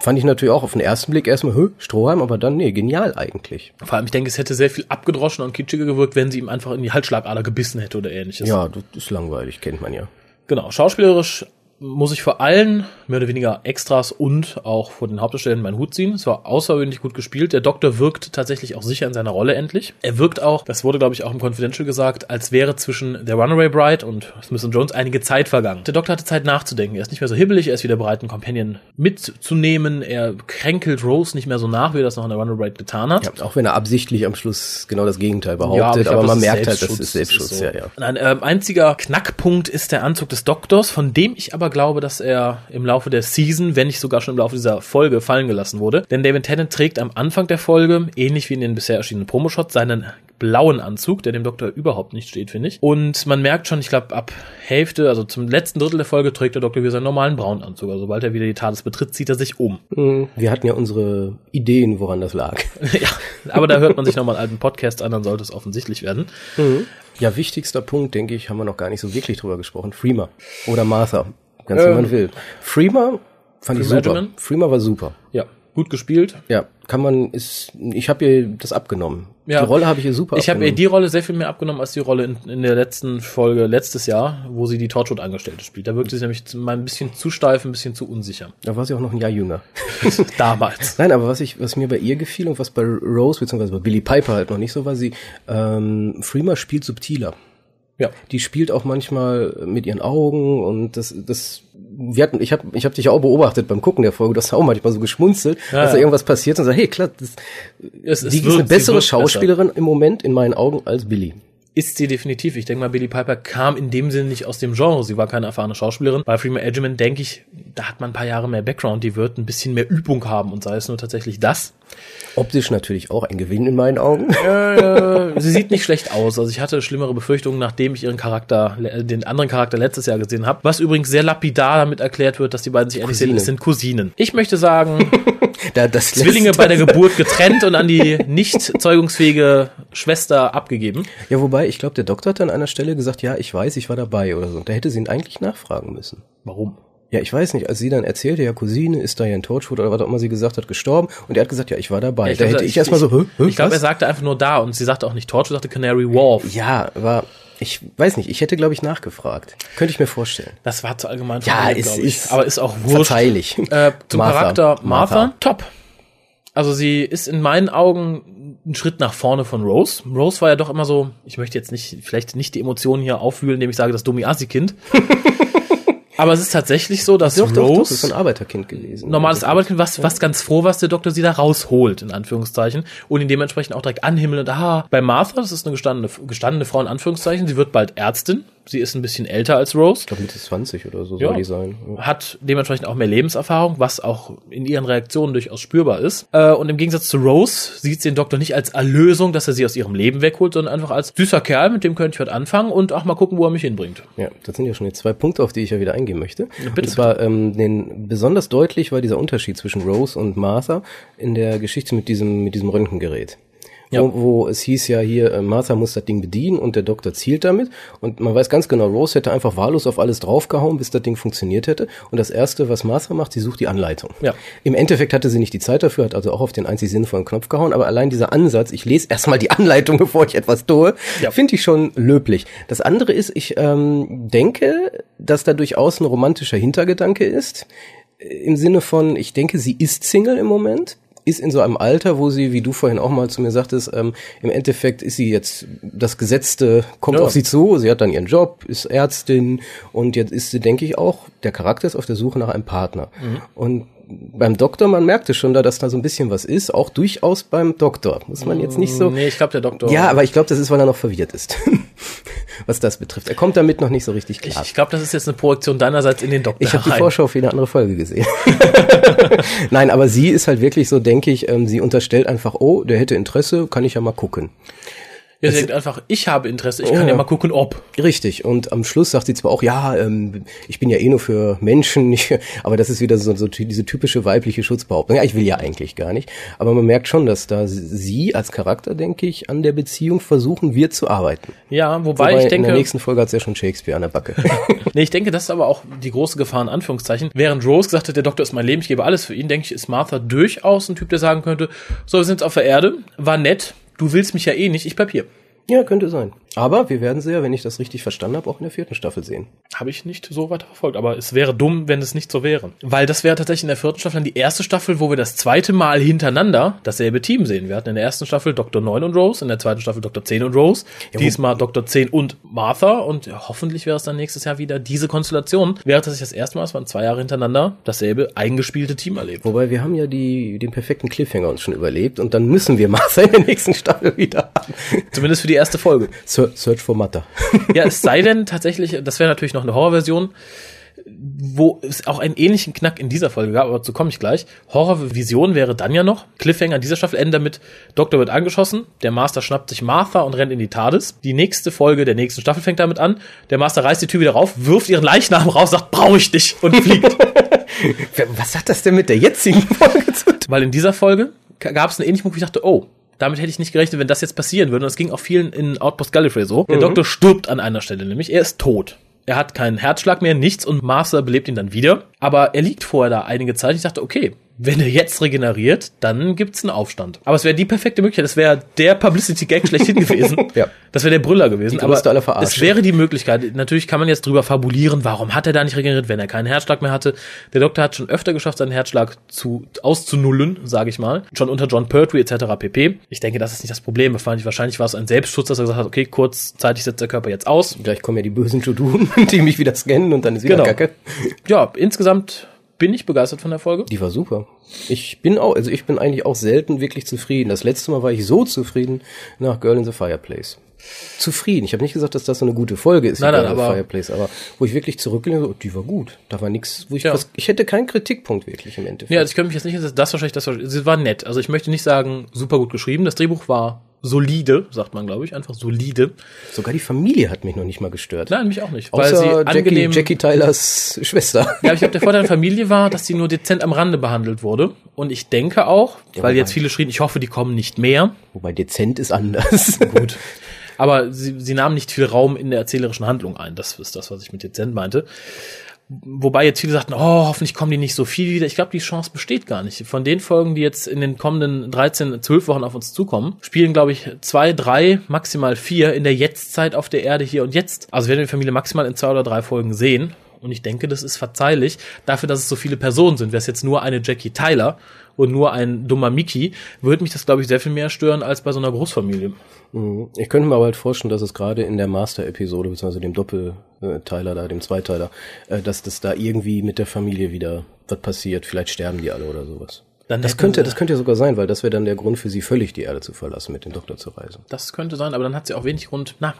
fand ich natürlich auch auf den ersten Blick erstmal, hö, Strohhalm, aber dann, nee, genial eigentlich.
Vor allem, ich denke, es hätte sehr viel abgedroschener und kitschiger gewirkt, wenn sie ihm einfach in die Halsschlagader gebissen hätte oder ähnliches.
Ja, das ist langweilig, kennt man ja.
Genau, schauspielerisch muss ich vor allen mehr oder weniger Extras und auch vor den Hauptdarstellern meinen Hut ziehen. Es war außergewöhnlich gut gespielt. Der Doktor wirkt tatsächlich auch sicher in seiner Rolle endlich. Er wirkt auch, das wurde glaube ich auch im Confidential gesagt, als wäre zwischen der Runaway Bride und Smith Jones einige Zeit vergangen. Der Doktor hatte Zeit nachzudenken. Er ist nicht mehr so hibbelig, er ist wieder bereit, einen Companion mitzunehmen. Er kränkelt Rose nicht mehr so nach, wie er das noch in der Runaway Bride getan hat.
Ja, auch wenn er absichtlich am Schluss genau das Gegenteil behauptet,
Ja,
aber,
glaub,
man
das ist
merkt halt, das ist Selbstschutz,
das ist so.
ja, ja.
Ein äh, einziger Knackpunkt ist der Anzug des Doktors, von dem ich aber glaube, dass er im Laufe der Season, wenn nicht sogar schon im Laufe dieser Folge, fallen gelassen wurde. Denn David Tennant trägt am Anfang der Folge, ähnlich wie in den bisher erschienenen Promoshots, seinen blauen Anzug, der dem Doktor überhaupt nicht steht, finde ich. Und man merkt schon, ich glaube, ab Hälfte, also zum letzten Drittel der Folge, trägt der Doktor wieder seinen normalen braunen Anzug. Also sobald er wieder die TARDIS betritt, zieht er sich um.
Hm, Wir hatten ja unsere Ideen, woran das lag.
ja, aber da hört man sich nochmal einen alten Podcast an, dann sollte es offensichtlich werden.
Ja, wichtigster Punkt, denke ich, haben wir noch gar nicht so wirklich drüber gesprochen. Freema oder Martha, ganz wie
Ähm,
man will. Freema fand ich
Freema
super.
Regimen?
Freema war super.
Ja, gut gespielt.
Ja, kann man, ist, ich habe ihr das abgenommen.
Ja.
Die Rolle habe ich ihr super
Ich habe ihr die Rolle sehr viel mehr abgenommen als die Rolle in, in der letzten Folge letztes Jahr, wo sie die Torchwood-Angestellte spielt. Da wirkte sie nämlich mal ein bisschen zu steif, ein bisschen zu unsicher.
da war sie auch noch ein Jahr jünger.
Damals.
Nein, aber was ich, was mir bei ihr gefiel und was bei Rose beziehungsweise bei Billy Piper halt noch nicht so war, sie ähm, Freema spielt subtiler.
Ja.
Die spielt auch manchmal mit ihren Augen und das, das, wir hatten, ich habe, ich habe dich ja auch beobachtet beim Gucken der Folge, du hast auch manchmal so geschmunzelt,
Ja,
dass da irgendwas passiert und sagt, hey, klar, das,
Es, es
die ist
wirkt-
eine bessere Schauspielerin im Moment in meinen Augen als Billy.
Ist sie definitiv. Ich denke mal, Billy Piper kam in dem Sinne nicht aus dem Genre. Sie war keine erfahrene Schauspielerin. Bei Freeman Edgeman denke ich, da hat man ein paar Jahre mehr Background. Die wird ein bisschen mehr Übung haben und sei es nur tatsächlich das.
Optisch natürlich auch ein Gewinn in meinen Augen.
Äh, sie sieht nicht schlecht aus. Also ich hatte schlimmere Befürchtungen, nachdem ich ihren Charakter, äh, den anderen Charakter letztes Jahr gesehen habe. Was übrigens sehr lapidar damit erklärt wird, dass die beiden sich ähnlich sind.
Cousinen.
Es sind Cousinen. Ich möchte sagen,
Da,
Zwillinge bei der Geburt getrennt und an die nicht zeugungsfähige Schwester abgegeben.
Ja, wobei, ich glaube, der Doktor hat an einer Stelle gesagt, ja, ich weiß, ich war dabei oder so. Da hätte sie ihn eigentlich nachfragen müssen.
Warum?
Ja, ich weiß nicht, als sie dann erzählte, ja, Cousine ist Diane Torchwood oder was auch immer sie gesagt hat, gestorben und er hat gesagt, ja, ich war dabei.
ich
da
glaub,
hätte
ich-
ich, erstmal so, hä, hä,
Ich glaube, er sagte einfach nur da und sie sagte auch nicht Torch, sie sagte Canary Wharf.
Ja, aber ich weiß nicht, ich hätte, glaube ich, nachgefragt. Könnte ich mir vorstellen.
Das war zu allgemein
Ja,
ich.
ist
aber ist auch wurscht.
Verzeihlich.
Äh, zum
Martha.
Charakter Martha,
Martha.
top. Also sie ist in meinen Augen ein Schritt nach vorne von Rose. Rose war ja doch immer so, ich möchte jetzt nicht, vielleicht nicht die Emotionen hier aufwühlen, indem ich sage, das dumme Assi-Kind. Aber es ist tatsächlich so, dass
Doch, doch, doch,
Rose
das ist ein Arbeiterkind gewesen.
normales Arbeitskind, was, was ganz froh war, dass der Doktor sie da rausholt, in Anführungszeichen, und ihn dementsprechend auch direkt anhimmelt. Und aha, bei Martha, das ist eine gestandene, gestandene Frau, in Anführungszeichen, sie wird bald Ärztin. Sie ist ein bisschen älter als Rose.
Ich glaube, Mitte 20 oder so
Ja.
soll die sein. Ja.
Hat dementsprechend auch mehr Lebenserfahrung, was auch in ihren Reaktionen durchaus spürbar ist. Äh, und im Gegensatz zu Rose sieht sie den Doktor nicht als Erlösung, dass er sie aus ihrem Leben wegholt, sondern einfach als süßer Kerl, mit dem könnte ich was anfangen und auch mal gucken, wo er mich hinbringt.
Ja, das sind ja schon jetzt zwei Punkte, auf die ich ja wieder eingehen möchte.
bitte,
und zwar, ähm, den, besonders deutlich war dieser Unterschied zwischen Rose und Martha in der Geschichte mit diesem, mit diesem Röntgengerät.
Ja.
Wo, wo es hieß ja hier, äh, Martha muss das Ding bedienen und der Doktor zielt damit. Und man weiß ganz genau, Rose hätte einfach wahllos auf alles draufgehauen, bis das Ding funktioniert hätte. Und das Erste, was Martha macht, sie sucht die Anleitung.
Ja.
Im Endeffekt hatte sie nicht die Zeit dafür, hat also auch auf den einzig sinnvollen Knopf gehauen. Aber allein dieser Ansatz, ich lese erstmal die Anleitung, bevor ich etwas tue,
Ja.
finde ich schon löblich. Das andere ist, ich ähm, denke, dass da durchaus ein romantischer Hintergedanke ist. Äh, Im Sinne von, ich denke, sie ist Single im Moment. Ist in so einem Alter, wo sie, wie du vorhin auch mal zu mir sagtest, ähm, im Endeffekt ist sie jetzt, das Gesetzte kommt
Ja.
auf sie zu, sie hat dann ihren Job, ist Ärztin und jetzt ist sie, denke ich, auch, der Charakter ist auf der Suche nach einem Partner. Und beim Doktor, man merkte schon da, dass da so ein bisschen was ist, auch durchaus beim Doktor. Muss man jetzt nicht so.
Nee, ich glaube, der Doktor.
Ja, aber ich glaube, das ist, weil er noch verwirrt ist. was das betrifft. Er kommt damit noch nicht so richtig
ich,
klar.
ich glaube, das ist jetzt eine Projektion deinerseits in den Doktor.
Ich habe die. Vorschau für eine andere Folge gesehen. Nein, aber sie ist halt wirklich so, denke ich, ähm, sie unterstellt einfach, oh, der hätte Interesse, kann ich ja mal gucken.
Ihr denkt einfach, ich habe Interesse, ich kann
Ja.
mal gucken, ob.
Richtig. Und am Schluss sagt sie zwar auch, ja, ähm, ich bin ja eh nur für Menschen, aber das ist wieder so, so diese typische weibliche Schutzbehauptung. Ja, ich will ja eigentlich gar nicht. Aber man merkt schon, dass da sie als Charakter, denke ich, an der Beziehung versuchen wird zu arbeiten.
Ja, wobei,
Wobei
ich
in der
denke,
nächsten Folge hat ja schon Shakespeare an der Backe.
nee, ich denke, das ist aber auch die große Gefahr in Anführungszeichen. Während Rose gesagt hat, der Doktor ist mein Leben, ich gebe alles für ihn, denke ich, ist Martha durchaus ein Typ, der sagen könnte, so, wir sind jetzt auf der Erde, war nett, du willst mich ja eh nicht, ich bleib hier.
Ja, könnte sein. Aber wir werden sie ja, wenn ich das richtig verstanden habe, auch in der vierten Staffel sehen.
Habe ich nicht so weiter verfolgt, aber es wäre dumm, wenn es nicht so wäre. Weil das wäre tatsächlich in der vierten Staffel dann die erste Staffel, wo wir das zweite Mal hintereinander dasselbe Team sehen. Wir hatten in der ersten Staffel Dr. 9 und Rose, in der zweiten Staffel Dr. 10 und Rose, diesmal Dr. 10 und Martha und ja, hoffentlich wäre es dann nächstes Jahr wieder diese Konstellation. Wäre tatsächlich das erste Mal, dass man zwei Jahre hintereinander dasselbe eingespielte Team erlebt.
Wobei wir haben ja die, den perfekten Cliffhanger uns schon überlebt und dann müssen wir Martha in der nächsten Staffel wieder haben.
Zumindest für die erste Folge.
Search for Mata.
Ja, es sei denn tatsächlich, das wäre natürlich noch eine Horrorversion, wo es auch einen ähnlichen Knack in dieser Folge gab, aber dazu komme ich gleich. Horrorvision wäre dann ja noch. Cliffhanger dieser Staffel endet damit, Doktor wird angeschossen, der Master schnappt sich Martha und rennt in die TARDIS. Die nächste Folge der nächsten Staffel fängt damit an. Der Master reißt die Tür wieder rauf, wirft ihren Leichnam raus, sagt, brauche ich dich und fliegt.
Was hat das denn mit der jetzigen Folge zu tun?
Weil in dieser Folge gab es einen ähnlichen Punkt, wo ich dachte, oh, damit hätte ich nicht gerechnet, wenn das jetzt passieren würde. Und das ging auch vielen in Outpost Gallifrey so. Der Doktor stirbt an einer Stelle, nämlich er ist tot. Er hat keinen Herzschlag mehr, nichts und Master belebt ihn dann wieder. Aber er liegt vorher da einige Zeit. Ich dachte, okay, wenn er jetzt regeneriert, dann gibt's einen Aufstand. Aber es wäre die perfekte Möglichkeit. Das wäre der Publicity-Gag schlechthin gewesen.
Ja.
Das wäre der Brüller gewesen.
Die aller Verarsche.
es wäre die Möglichkeit. Natürlich kann man jetzt drüber fabulieren, warum hat er da nicht regeneriert, wenn er keinen Herzschlag mehr hatte. Der Doktor hat schon öfter geschafft, seinen Herzschlag zu, auszunullen, sage ich mal. Schon unter John Pertwee etc. pp. Ich denke, das ist nicht das Problem. Wahrscheinlich, wahrscheinlich war es ein Selbstschutz, dass er gesagt hat, okay, kurzzeitig setzt der Körper jetzt aus.
Gleich kommen ja die bösen Judun, die mich wieder scannen und dann ist wieder
Genau.
Kacke.
Ja, insgesamt bin ich begeistert von der Folge.
Die war super. Ich bin auch, also ich bin eigentlich auch selten wirklich zufrieden. Das letzte Mal war ich so zufrieden nach Girl in the Fireplace. Zufrieden. Ich habe nicht gesagt, dass das so eine gute Folge ist,
Nein,
Girl
nein,
in the
aber-
Fireplace, aber wo ich wirklich zurückgelehnt habe, die war gut. Da war nichts, wo ich
Ja.
was, ich hätte keinen Kritikpunkt wirklich im Endeffekt.
Ja, also ich könnte mich jetzt nicht, das wahrscheinlich, das war, sie war nett. Also ich möchte nicht sagen, super gut geschrieben. Das Drehbuch war solide, sagt man, glaube ich, einfach solide.
Sogar die Familie hat mich noch nicht mal gestört.
Nein, mich auch nicht, weil sie
Außer Jackie,
angenehm.
Jackie Tylers Schwester.
Ja, ich glaube, der Vorteil der Familie war, dass sie nur dezent am Rande behandelt wurde. Und ich denke auch, weil
wobei-
jetzt viele schrien, ich hoffe, die kommen nicht mehr.
Wobei dezent ist anders.
Gut. Aber sie, sie nahmen nicht viel Raum in der erzählerischen Handlung ein. Das ist das, was ich mit dezent meinte. Wobei jetzt viele sagten, oh, hoffentlich kommen die nicht so viel wieder. Ich glaube, die Chance besteht gar nicht. Von den Folgen, die jetzt in den kommenden 13, 12 Wochen auf uns zukommen, spielen, glaube ich, zwei, drei, maximal vier in der Jetztzeit auf der Erde hier und jetzt. Also werden wir die Familie maximal in zwei oder drei Folgen sehen. Und ich denke, das ist verzeihlich. Dafür, dass es so viele Personen sind. Wäre es jetzt nur eine Jackie Tyler und nur ein dummer Mickey, würde mich das, glaube ich, sehr viel mehr stören als bei so einer Großfamilie.
Mhm. Ich könnte mir aber halt vorstellen, dass es gerade in der Master-Episode, beziehungsweise dem Doppelteiler da, dem Zweiteiler, äh, dass das da irgendwie mit der Familie wieder was passiert. Vielleicht sterben die alle oder sowas.
Dann
Das könnte, das könnte ja sogar sein, weil das wäre dann der Grund für sie, völlig die Erde zu verlassen, mit dem Doktor zu reisen.
Das könnte sein, aber dann hat sie auch wenig Grund. Na,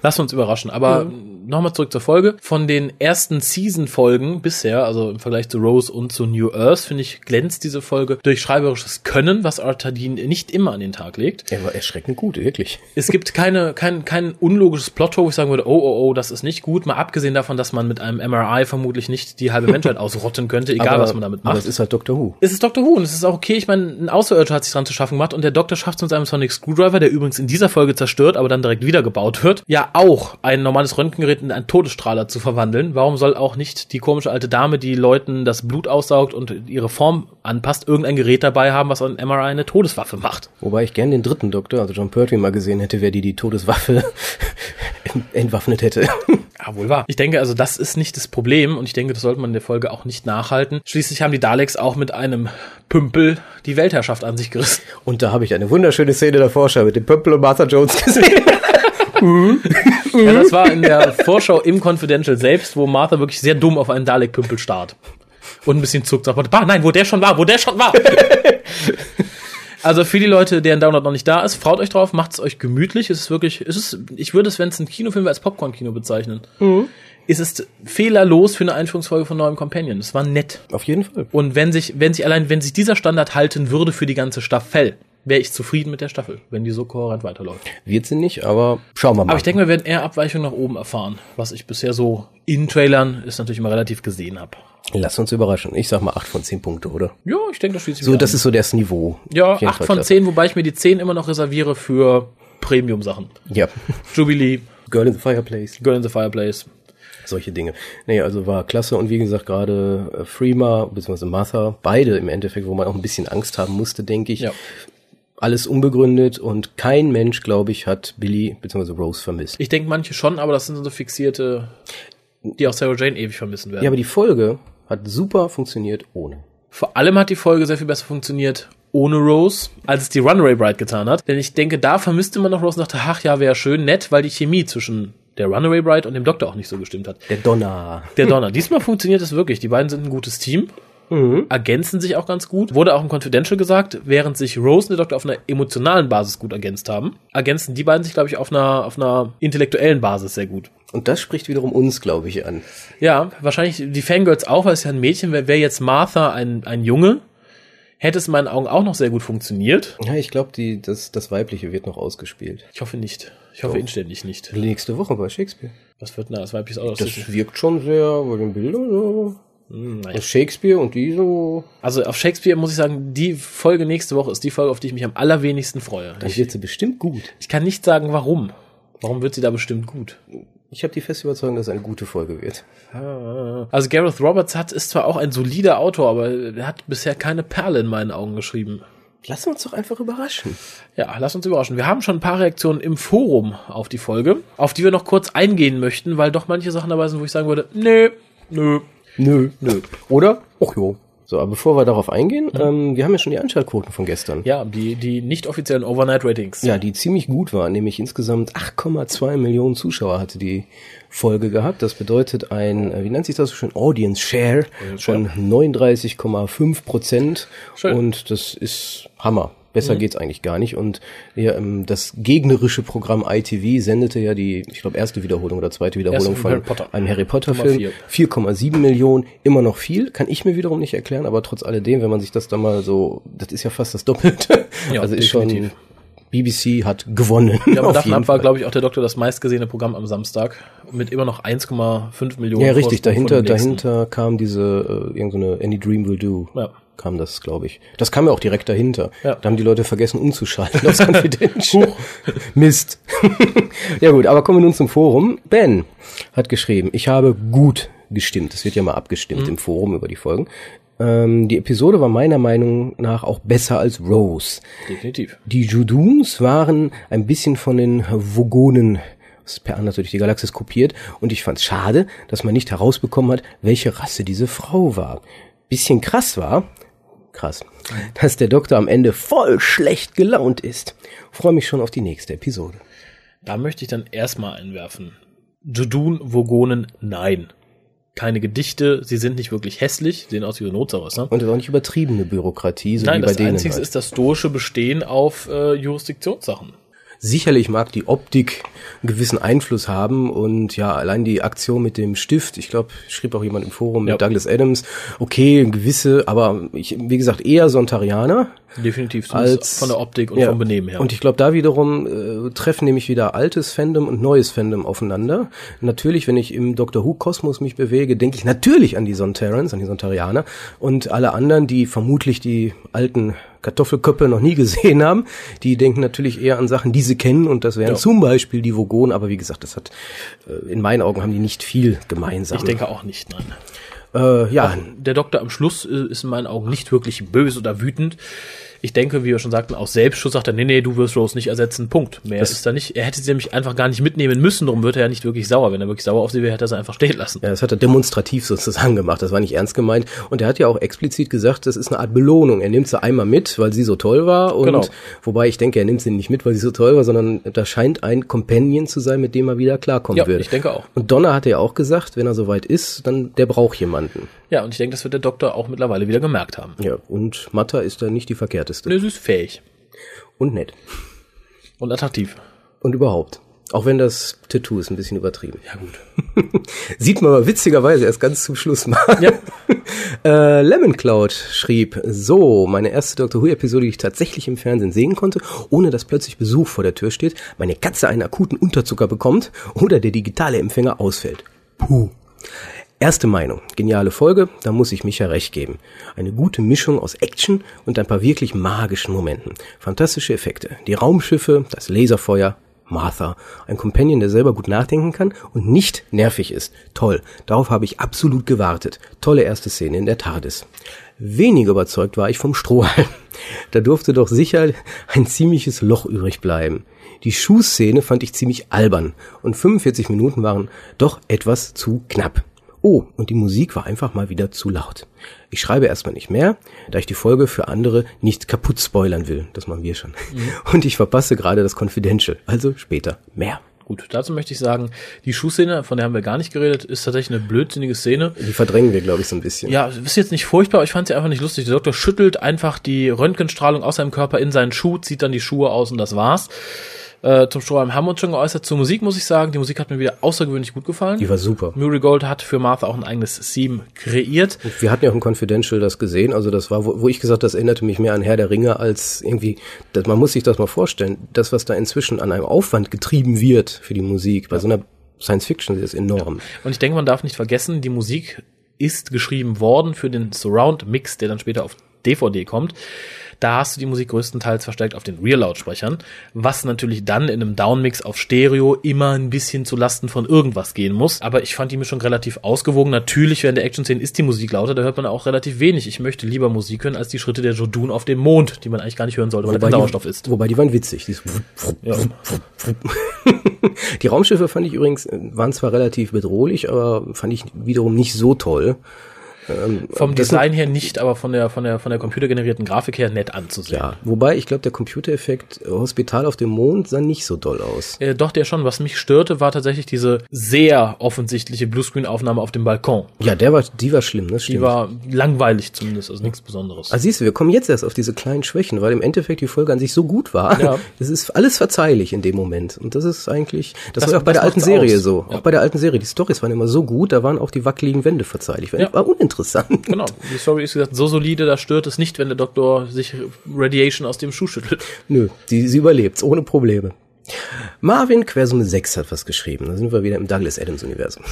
lass uns überraschen. Aber nochmal zurück zur Folge. Von den ersten Season-Folgen bisher, also im Vergleich zu Rose und zu New Earth, finde ich, glänzt diese Folge durch schreiberisches Können, was Artadin nicht immer an den Tag legt.
Er war erschreckend gut, wirklich.
Es gibt keine, kein, kein unlogisches Plot, wo ich sagen würde, oh, oh, oh, das ist nicht gut. Mal abgesehen davon, dass man mit einem MRI vermutlich nicht die halbe Menschheit ausrotten könnte, egal
aber,
was man damit macht.
Aber es ist halt Doctor Who.
es ist Doctor Who und es ist auch okay. Ich meine, ein Außerirdischer hat sich dran zu schaffen gemacht und der Doktor schafft es mit seinem Sonic Screwdriver, der übrigens in dieser Folge zerstört, aber dann direkt wiedergebaut wird, ja auch ein normales Röntgengerät in einen Todesstrahler zu verwandeln. Warum soll auch nicht die komische alte Dame, die Leuten das Blut aussaugt und ihre Form anpasst, irgendein Gerät dabei haben, was an MRI eine Todeswaffe macht?
Wobei ich gern den dritten Doktor, also John Pertwee, mal gesehen hätte, wer die die Todeswaffe entwaffnet hätte.
Ja, wohl wahr. Ich denke, also das ist nicht das Problem und ich denke, das sollte man in der Folge auch nicht nachhalten. Schließlich haben die Daleks auch mit einem Pümpel die Weltherrschaft an sich gerissen.
Und da habe ich eine wunderschöne Szene der Vorschau mit dem Pömpel und Martha Jones gesehen.
Ja, das war in der Vorschau im Confidential selbst, wo Martha wirklich sehr dumm auf einen Dalek-Pümpel starrt. Und ein bisschen zuckt, sagt, bah, nein, wo der schon war, wo der schon war. Also für die Leute, deren Download noch nicht da ist, freut euch drauf, macht es euch gemütlich. Es ist wirklich, es ist, ich würde es, wenn es ein Kinofilm wäre, als Popcorn-Kino bezeichnen. Es ist fehlerlos für eine Einführungsfolge von neuem Companion. Es war nett.
Auf jeden Fall.
Und wenn sich, wenn sich allein, wenn sich dieser Standard halten würde für die ganze Staffel, wäre ich zufrieden mit der Staffel, wenn die so kohärent weiterläuft.
Wird sie nicht, aber schauen wir mal.
Aber ich denke, wir werden eher Abweichungen nach oben erfahren, was ich bisher so in Trailern ist natürlich immer relativ gesehen habe.
Lass uns überraschen. Ich sag mal acht von zehn Punkte, oder?
Ja, ich denke, das schließt sich
So, das
an.
ist so das Niveau.
ja
Auf jeden
acht
Fall
von
klasse.
zehn, wobei ich mir die zehn immer noch reserviere für Premium-Sachen.
Ja.
Jubilee,
Girl in the Fireplace.
Girl in the Fireplace.
Solche Dinge. Nee, also war klasse und wie gesagt, gerade äh, Freema bzw. Martha, beide im Endeffekt, wo man auch ein bisschen Angst haben musste, denke ich.
Ja.
alles unbegründet und kein Mensch, glaube ich, hat Billy bzw. Rose vermisst.
Ich denke manche schon, aber das sind so fixierte, die auch Sarah Jane ewig vermissen werden.
Ja, aber die Folge hat super funktioniert ohne.
Vor allem hat die Folge sehr viel besser funktioniert ohne Rose, als es die Runaway Bride getan hat. Denn ich denke, da vermisste man noch Rose und dachte, ach ja, wäre schön, nett, weil die Chemie zwischen der Runaway Bride und dem Doktor auch nicht so gestimmt hat.
Der Donner.
Der Donner. Diesmal funktioniert es wirklich. Die beiden sind ein gutes Team. Ergänzen sich auch ganz gut. Wurde auch im Confidential gesagt, während sich Rose und der Doktor auf einer emotionalen Basis gut ergänzt haben, ergänzen die beiden sich, glaube ich, auf einer, auf einer intellektuellen Basis sehr gut.
Und das spricht wiederum uns, glaube ich, an.
Ja, wahrscheinlich die Fangirls auch, weil es ja ein Mädchen wäre, wäre jetzt Martha ein, ein Junge, hätte es in meinen Augen auch noch sehr gut funktioniert.
Ja, ich glaube, die, das, das Weibliche wird noch ausgespielt.
Ich hoffe nicht. Ich hoffe
Doch.
inständig nicht.
Nächste Woche bei Shakespeare.
Was wird denn da das weibliche aus?
Das wirkt schon sehr bei den Bildern.
Hm, naja.
Shakespeare und die so.
Also auf Shakespeare muss ich sagen, die Folge nächste Woche ist die Folge, auf die ich mich am allerwenigsten freue.
Dann
Ich,
wird sie bestimmt gut.
ich kann nicht sagen, warum. Warum wird sie da bestimmt gut?
Ich habe die feste Überzeugung, dass es eine gute Folge wird.
Also Gareth Roberts hat, ist zwar auch ein solider Autor, aber er hat bisher keine Perle in meinen Augen geschrieben.
Wir uns doch einfach überraschen.
Ja, lass uns überraschen. Wir haben schon ein paar Reaktionen im Forum auf die Folge, auf die wir noch kurz eingehen möchten, weil doch manche Sachen dabei sind, wo ich sagen würde, nö, nö.
Nö, nö. Oder? Och jo. So, aber bevor wir darauf eingehen, ähm, wir haben ja schon die Einschaltquoten von gestern.
Ja, die, die nicht offiziellen Overnight-Ratings.
Ja, die ziemlich gut waren, nämlich insgesamt 8,2 Millionen Zuschauer hatte die Folge gehabt. Das bedeutet ein, äh, wie nennt sich das so schön, Audience Share von 39,5 Prozent. Und das ist Hammer. Besser geht's eigentlich gar nicht. Und ja, ähm, das gegnerische Programm ITV sendete ja die, ich glaube, erste Wiederholung oder zweite Wiederholung
von
von
Harry Potter.
einem Harry Potter
Nummer
Film.
vier.
4,7 Millionen, immer noch viel, kann ich mir wiederum nicht erklären, aber trotz alledem, wenn man sich das da mal so, das ist ja fast das Doppelte.
Ja,
also ist
definitiv.
schon, BBC hat gewonnen.
Ja, aber davon ab war, glaube ich, auch der Doktor das meistgesehene Programm am Samstag mit immer noch 1,5 Millionen.
Ja, richtig, dahinter, dahinter kam diese, äh, irgendeine Any Dream Will Do.
Ja.
Kam das, glaube ich. Das kam ja auch direkt dahinter.
Ja.
Da haben die Leute vergessen umzuschalten aufs Confidential. Mist. ja gut, aber kommen wir nun zum Forum. Ben hat geschrieben, ich habe gut gestimmt. Es wird ja mal abgestimmt
Mhm.
im Forum über die Folgen. Ähm, die Episode war meiner Meinung nach auch besser als Rose.
Definitiv.
Die Juduns waren ein bisschen von den Vogonen per natürlich die Galaxis kopiert und ich fand's schade, dass man nicht herausbekommen hat, welche Rasse diese Frau war. Bisschen krass war, krass, dass der Doktor am Ende voll schlecht gelaunt ist. Freue mich schon auf die nächste Episode.
Da möchte ich dann erstmal einwerfen. Judun, Vogonen, nein. Keine Gedichte, sie sind nicht wirklich hässlich, sehen aus wie Notsaurus, ne?
Und es ist auch nicht übertriebene Bürokratie, so
Nein,
wie bei
das
denen.
Einzige
halt.
ist das stoische Bestehen auf äh, Jurisdiktionssachen.
Sicherlich mag die Optik einen gewissen Einfluss haben und ja, allein die Aktion mit dem Stift, ich glaube, schrieb auch jemand im Forum mit
Ja.
Douglas Adams, okay, gewisse, aber ich, wie gesagt, eher Sontarianer
Definitiv,
als
von der Optik und
ja.
vom Benehmen her.
Und ich glaube, da wiederum äh, treffen nämlich wieder altes Fandom und neues Fandom aufeinander. Natürlich, wenn ich im Doctor Who Kosmos mich bewege, denke ich natürlich an die Sontarans, an die Sontarianer und alle anderen, die vermutlich die alten Kartoffelköpfe noch nie gesehen haben, die denken natürlich eher an Sachen, die sie kennen und das wären
Ja.
zum Beispiel die Vogonen, aber wie gesagt, das hat äh, in meinen Augen haben die nicht viel gemeinsam.
ich denke auch nicht, nein.
äh, ja,
Der Doktor am Schluss äh, ist in meinen Augen nicht wirklich böse oder wütend. Ich denke, wie wir schon sagten, aus Selbstschutz sagt er, nee, nee, du wirst Rose nicht ersetzen, Punkt. Mehr ist da nicht. Er hätte sie nämlich einfach gar nicht mitnehmen müssen, darum wird er ja nicht wirklich sauer. Wenn er wirklich sauer auf sie wäre, hätte er sie einfach stehen lassen.
Ja, das hat er demonstrativ sozusagen gemacht. Das war nicht ernst gemeint. Und er hat ja auch explizit gesagt, das ist eine Art Belohnung. Er nimmt sie einmal mit, weil sie so toll war. Und
Genau.
wobei ich denke, er nimmt sie nicht mit, weil sie so toll war, sondern da scheint ein Companion zu sein, mit dem er wieder klarkommen
Ja,
würde.
ich denke auch.
Und Donner hat ja auch gesagt, wenn er soweit ist, dann der braucht jemanden.
Ja, und ich denke, das wird der Doktor auch mittlerweile wieder gemerkt haben.
Ja, und Matta ist da nicht die verkehrteste.
Nö, sie ist fähig
Und nett.
und attraktiv.
Und überhaupt. Auch wenn das Tattoo ist ein bisschen übertrieben.
Ja, gut.
Sieht man aber witzigerweise erst ganz zum Schluss mal.
Ja.
äh, Lemon Cloud schrieb, so, meine erste Doctor Who-Episode, die ich tatsächlich im Fernsehen sehen konnte, ohne dass plötzlich Besuch vor der Tür steht, meine Katze einen akuten Unterzucker bekommt oder der digitale Empfänger ausfällt. Puh. Erste Meinung. Geniale Folge, da muss ich mich ja recht geben. Eine gute Mischung aus Action und ein paar wirklich magischen Momenten. Fantastische Effekte. Die Raumschiffe, das Laserfeuer, Martha. Ein Companion, der selber gut nachdenken kann und nicht nervig ist. Toll. Darauf habe ich absolut gewartet. Tolle erste Szene in der TARDIS. Weniger überzeugt war ich vom Strohhalm. Da durfte doch sicher ein ziemliches Loch übrig bleiben. Die Schuhszene fand ich ziemlich albern und 45 Minuten waren doch etwas zu knapp. Oh, und die Musik war einfach mal wieder zu laut. Ich schreibe erstmal nicht mehr, da ich die Folge für andere nicht kaputt spoilern will. Das machen wir schon. Und ich verpasse gerade das Confidential. Also später mehr.
Gut, dazu möchte ich sagen, die Schuhszene, von der haben wir gar nicht geredet, ist tatsächlich eine blödsinnige Szene.
Die verdrängen wir, glaube ich, so ein bisschen.
Ja, ist jetzt nicht furchtbar, aber ich fand sie einfach nicht lustig. Der Doktor schüttelt einfach die Röntgenstrahlung aus seinem Körper in seinen Schuh, zieht dann die Schuhe aus und das war's. Äh, zum Strohhalm haben wir uns schon geäußert. Zur Musik muss ich sagen, die Musik hat mir wieder außergewöhnlich gut gefallen.
Die war super.
Murray Gold hat für Martha auch ein eigenes Theme kreiert.
Wir hatten ja auch im Confidential das gesehen, also das war, wo, wo ich gesagt, das erinnerte mich mehr an Herr der Ringe als irgendwie, das, man muss sich das mal vorstellen, das, was da inzwischen an einem Aufwand getrieben wird für die Musik, bei so einer Science Fiction ist enorm.
Und ich denke, man darf nicht vergessen, die Musik ist geschrieben worden für den Surround Mix, der dann später auf DVD kommt. Da hast du die Musik größtenteils verstärkt auf den Rear-Lautsprechern, was natürlich dann in einem Downmix auf Stereo immer ein bisschen zu Lasten von irgendwas gehen muss. Aber ich fand die Mischung relativ ausgewogen. Natürlich während der Action-Szene ist die Musik lauter, da hört man auch relativ wenig. Ich möchte lieber Musik hören als die Schritte der Jodun auf dem Mond, die man eigentlich gar nicht hören sollte, weil da kein Sauerstoff ist.
Wobei die waren witzig. Die,
Ja.
die Raumschiffe fand ich übrigens, äh, waren zwar relativ bedrohlich, aber fand ich wiederum nicht so toll.
Vom
das
Design her nicht, aber von der, von der, von der computergenerierten Grafik her nett anzusehen.
Ja, wobei ich glaube, der Computereffekt äh, Hospital auf dem Mond sah nicht so doll aus.
Äh, doch, der schon. Was mich störte, war tatsächlich diese sehr offensichtliche Bluescreen-Aufnahme auf dem Balkon.
Ja, der war, die war schlimm, das
Die
stimmt.
war langweilig zumindest, also nichts Besonderes.
Ah, siehst du, wir kommen jetzt erst auf diese kleinen Schwächen, weil im Endeffekt die Folge an sich so gut war.
Ja.
Es ist alles verzeihlich in dem Moment. Und das ist eigentlich, das,
Das-
war auch bei der alten Serie
aus.
so.
Ja.
Auch bei der alten Serie. Die Stories waren immer so gut, da waren auch die wackeligen Wände verzeihlich.
Ja.
War uninteressant.
Genau. Die Story ist gesagt so solide, da stört es nicht, wenn der Doktor sich Radiation aus dem Schuh schüttelt.
Nö, die, sie überlebt ohne Probleme. Marvin Quersumme 6 hat was geschrieben. Da sind wir wieder im Douglas Adams Universum.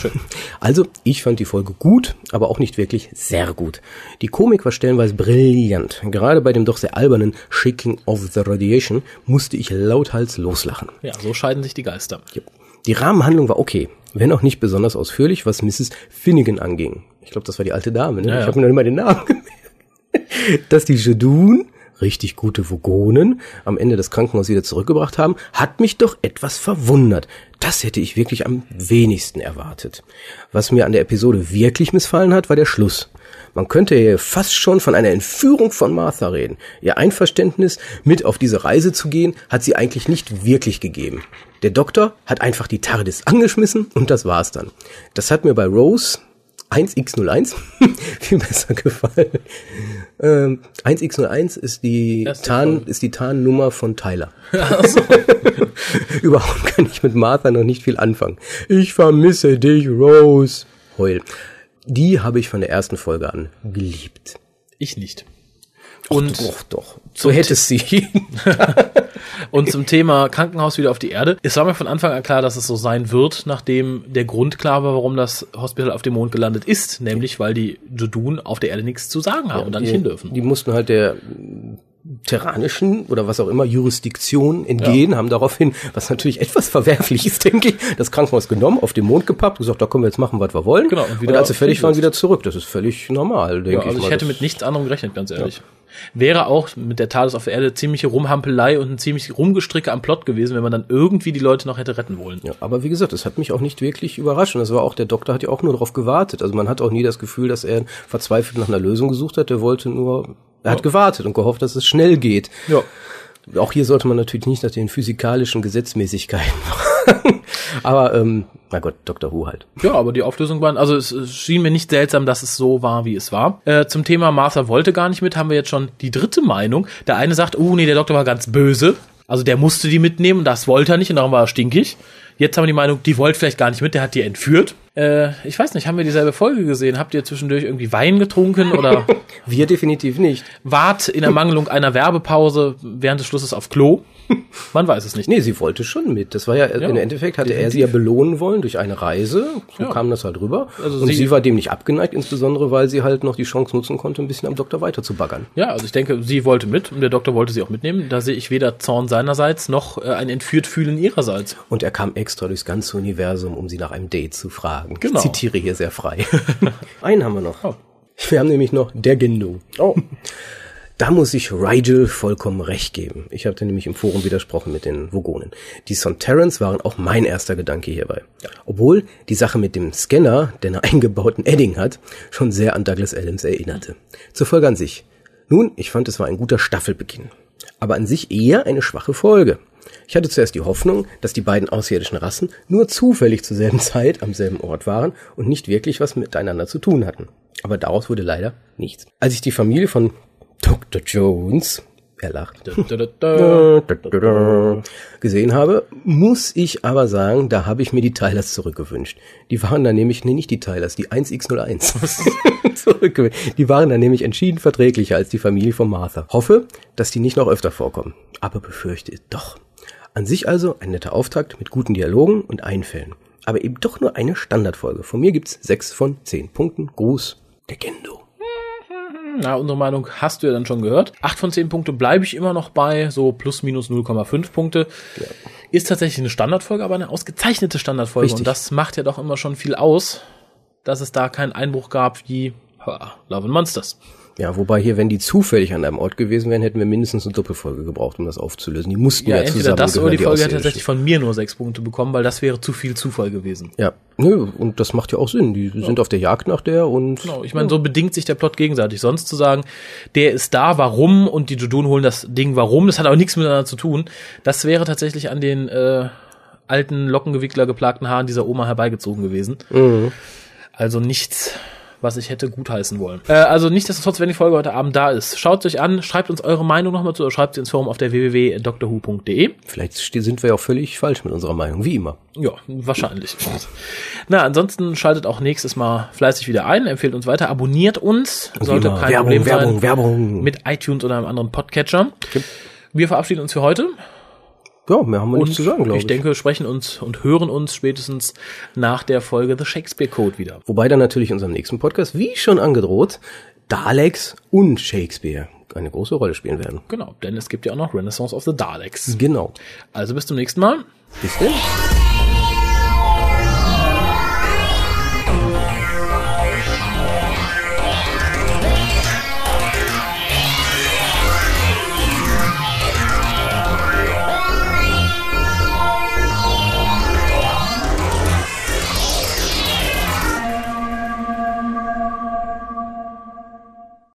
Also, ich fand die Folge gut, aber auch nicht wirklich sehr gut. Die Komik war stellenweise brillant. Gerade bei dem doch sehr albernen Shaking of the Radiation musste ich lauthals loslachen.
Ja, so scheiden sich die Geister.
Die Rahmenhandlung war okay, wenn auch nicht besonders ausführlich, was Mrs. Finnegan anging. Ich glaube, das war die alte Dame, ne?
Ja.
Ich habe mir noch nicht mal den Namen gemerkt. Dass die Jedun, richtig gute Vogonen, am Ende das Krankenhaus wieder zurückgebracht haben, hat mich doch etwas verwundert. Das hätte ich wirklich am wenigsten erwartet. Was mir an der Episode wirklich missfallen hat, war der Schluss. Man könnte hier fast schon von einer Entführung von Martha reden. Ihr Einverständnis, mit auf diese Reise zu gehen, hat sie eigentlich nicht wirklich gegeben. Der Doktor hat einfach die TARDIS angeschmissen und das war's dann. Das hat mir bei Rose 1x01 viel besser gefallen. Ähm, 1x01 ist die
Erste
Tarn,
Folge.
ist die Tarnnummer von Tyler. Überhaupt kann ich mit Martha noch nicht viel anfangen. Ich vermisse dich, Rose. Heul. Die habe ich von der ersten Folge an geliebt.
Ich nicht. Und,
Doch, doch. So hättest sie.
Und zum Thema Krankenhaus wieder auf die Erde. Es war mir von Anfang an klar, dass es so sein wird, nachdem der Grund klar war, warum das Hospital auf dem Mond gelandet ist. Nämlich, weil die Jodun auf der Erde nichts zu sagen haben und da nicht hin dürfen.
Die mussten halt der terranischen oder was auch immer Jurisdiktion entgehen, haben daraufhin, was natürlich etwas verwerflich ist, denke ich, das Krankenhaus genommen, auf den Mond gepappt, gesagt, da können wir jetzt machen, was wir wollen.
Genau, und
und,
wieder
als sie fertig waren, wieder zurück. Das ist völlig normal, denke
Ja,
ich
also ich hätte mit nichts anderem gerechnet, ganz ehrlich. Wäre auch mit der TARDIS auf der Erde ziemliche Rumhampelei und ein ziemlich Rumgestricke am Plot gewesen, wenn man dann irgendwie die Leute noch hätte retten wollen.
Ja, aber wie gesagt, das hat mich auch nicht wirklich überrascht. Und das war auch, der Doktor hat ja auch nur darauf gewartet. Also man hat auch nie das Gefühl, dass er verzweifelt nach einer Lösung gesucht hat. Der wollte nur, er hat gewartet und gehofft, dass es schnell geht.
Ja.
Auch hier sollte man natürlich nicht nach den physikalischen Gesetzmäßigkeiten. Aber, ähm, na Gott, Dr. Who halt.
Ja, aber die Auflösung waren, also es, es schien mir nicht seltsam, dass es so war, wie es war. Äh, zum Thema Martha wollte gar nicht mit, haben wir jetzt schon die dritte Meinung. Der eine sagt, oh nee, der Doktor war ganz böse. Also der musste die mitnehmen, das wollte er nicht und darum war er stinkig. Jetzt haben wir die Meinung, die wollte vielleicht gar nicht mit, der hat die entführt. Äh, ich weiß nicht, haben wir dieselbe Folge gesehen? Habt ihr zwischendurch irgendwie Wein getrunken oder
Wir definitiv nicht.
wart in Ermangelung einer Werbepause während des Schlusses auf Klo? Man weiß es nicht.
Nee, sie wollte schon mit. Das war ja, im Endeffekt hatte er sie ja belohnen wollen durch eine Reise. So
Ja.
kam das halt rüber.
Also
und
sie-
sie, war dem nicht abgeneigt, insbesondere weil sie halt noch die Chance nutzen konnte, ein bisschen am Doktor weiter zu baggern.
Ja, also ich denke, sie wollte mit und der Doktor wollte sie auch mitnehmen. Da sehe ich weder Zorn seinerseits noch äh, ein entführt fühlen ihrerseits.
Und er kam extra durchs ganze Universum, um sie nach einem Date zu fragen.
Genau.
Ich zitiere hier sehr frei. Einen haben wir noch.
Oh.
Wir haben nämlich noch der Gendo.
Oh.
Da muss ich Rigel vollkommen recht geben. Ich habe nämlich im Forum widersprochen mit den Vogonen. Die Sontarans waren auch mein erster Gedanke hierbei. Obwohl die Sache mit dem Scanner, der einen eingebauten Edding hat, schon sehr an Douglas Adams erinnerte. Zur Folge an sich. Nun, ich fand, es war ein guter Staffelbeginn. Aber an sich eher eine schwache Folge. Ich hatte zuerst die Hoffnung, dass die beiden außerirdischen Rassen nur zufällig zur selben Zeit am selben Ort waren und nicht wirklich was miteinander zu tun hatten. Aber daraus wurde leider nichts. Als ich die Familie von Dr. Jones, er lacht, gesehen habe, muss ich aber sagen, da habe ich mir die Tylers zurückgewünscht. Die waren da nämlich, nee, nicht die Tylers, die 1x01 zurückgewünscht. Die waren da nämlich entschieden verträglicher als die Familie von Martha. Hoffe, dass die nicht noch öfter vorkommen, aber befürchte doch. An sich also ein netter Auftakt mit guten Dialogen und Einfällen. Aber eben doch nur eine Standardfolge. Von mir gibt's sechs von zehn Punkten. Gruß, der Gendo.
Na, unsere Meinung hast du ja dann schon gehört. Acht von zehn Punkte bleibe ich immer noch bei, so plus minus 0,5 Punkte. Ja. Ist tatsächlich eine Standardfolge, aber eine ausgezeichnete Standardfolge. Richtig. Und das macht ja doch immer schon viel aus, dass es da keinen Einbruch gab wie Love and Monsters.
Ja, wobei hier, wenn die zufällig an einem Ort gewesen wären, hätten wir mindestens eine Doppelfolge gebraucht, um das aufzulösen. Die mussten ja, ja
entweder. Das oder die Folge hätte tatsächlich von mir nur sechs Punkte bekommen, weil das wäre zu viel Zufall gewesen.
Ja, nö, und das macht ja auch Sinn. Die ja. sind auf der Jagd nach der und.
Genau, ich meine, so bedingt sich der Plot gegenseitig. Sonst zu sagen, der ist da, warum und die Judun holen das Ding, warum, das hat aber nichts miteinander zu tun. Das wäre tatsächlich an den äh, alten Lockengewickler geplagten Haaren dieser Oma herbeigezogen gewesen. Mhm. Also nichts was ich hätte gutheißen wollen. Äh, also nicht, dass es trotz, wenn die Folge heute Abend da ist. Schaut euch an, schreibt uns eure Meinung nochmal zu oder schreibt sie ins Forum auf der www.drwho.de.
Vielleicht sind wir ja auch völlig falsch mit unserer Meinung, wie immer.
Ja, wahrscheinlich. Na, ansonsten schaltet auch nächstes Mal fleißig wieder ein, empfehlt uns weiter, abonniert uns, sollte kein
Werbung,
Problem
Werbung,
sein.
Werbung.
Mit iTunes oder einem anderen Podcatcher. Okay. Wir verabschieden uns für heute.
Ja, mehr haben wir und nicht zu sagen, glaube ich.
Ich denke, wir sprechen uns und hören uns spätestens nach der Folge The Shakespeare Code wieder.
Wobei dann natürlich in unserem nächsten Podcast, wie schon angedroht, Daleks und Shakespeare eine große Rolle spielen werden.
Genau, denn es gibt ja auch noch Renaissance of the Daleks.
Genau.
Also bis zum nächsten Mal.
Bis denn.